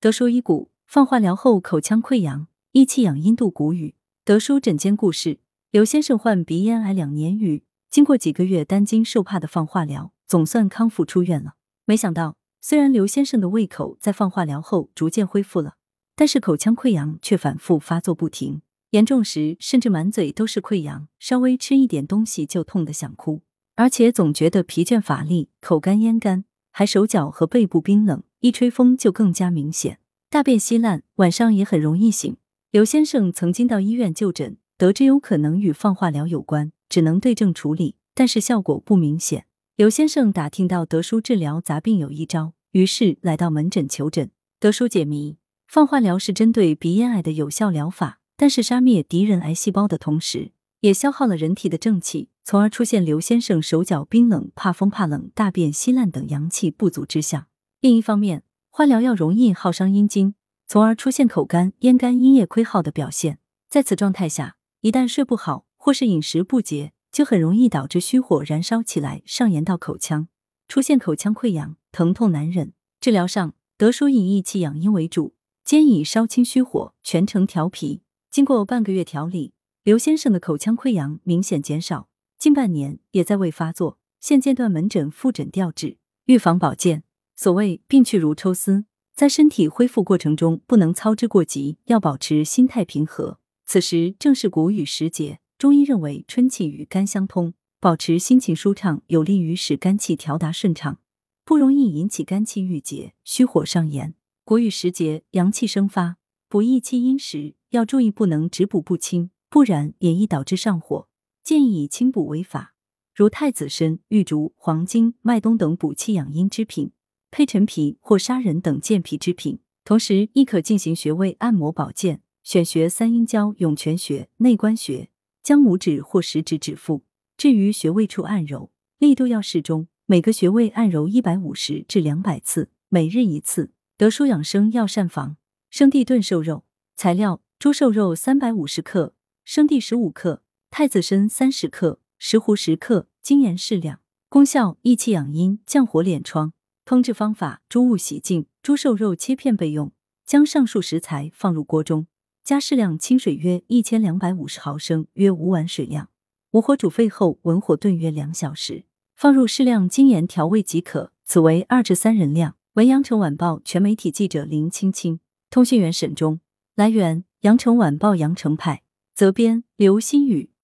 德叔医骨，放化疗后口腔溃疡，益气养阴度谷雨。德叔诊间故事：刘先生患鼻咽癌两年余，经过几个月担惊受怕的放化疗，总算康复出院了。没想到，虽然刘先生的胃口在放化疗后逐渐恢复了，但是口腔溃疡却反复发作不停，严重时甚至满嘴都是溃疡，稍微吃一点东西就痛得想哭，而且总觉得疲倦乏力、口干咽干，还手脚和背部冰冷。一吹风就更加明显，大便稀烂，晚上也很容易醒。刘先生曾经到医院就诊，得知有可能与放化疗有关，只能对症处理，但是效果不明显。刘先生打听到德叔治疗杂病有一招，于是来到门诊求诊。德叔解谜：放化疗是针对鼻咽癌的有效疗法，但是杀灭敌人癌细胞的同时，也消耗了人体的正气，从而出现刘先生手脚冰冷、怕风怕冷、大便稀烂等阳气不足之象。另一方面，化疗药容易耗伤阴经，从而出现口干、咽干、阴液亏耗的表现。在此状态下，一旦睡不好或是饮食不节，就很容易导致虚火燃烧起来，上炎到口腔，出现口腔溃疡，疼痛难忍。治疗上，德叔以益气养阴为主，兼以烧清虚火，全程调脾。经过半个月调理，刘先生的口腔溃疡明显减少，近半年也在未发作。现阶段门诊复诊调治，预防保健。所谓病去如抽丝，在身体恢复过程中不能操之过急，要保持心态平和。此时正是谷雨时节，中医认为春气与肝相通，保持心情舒畅，有利于使肝气调达顺畅，不容易引起肝气郁结、虚火上炎。谷雨时节，阳气生发，补益气阴时要注意不能只补不清，不然也易导致上火。建议以清补为法，如太子参、玉竹、黄精、麦冬等补气养阴之品。配陈皮或砂仁等健脾之品，同时亦可进行穴位按摩保健。选穴三阴交、涌泉穴、内关穴，将拇指或食指指腹置于穴位处按揉，力度要适中。每个穴位按揉一百五十至两百次，每日一次。德舒养生药膳房：生地炖瘦肉。材料：猪瘦肉三百五十克，生地十五克，太子参三十克，石斛十克，精盐适量。功效：益气养阴，降火敛疮。烹制方法：猪物洗净，猪瘦肉切片备用。将上述食材放入锅中，加适量清水约一千两百五十毫升（约五碗水量），武火煮沸后文火炖约两小时，放入适量精盐调味即可。此为二至三人量。文阳城晚报全媒体记者林青青，通讯员沈忠。来源：阳城晚报阳城派，责编：刘新宇。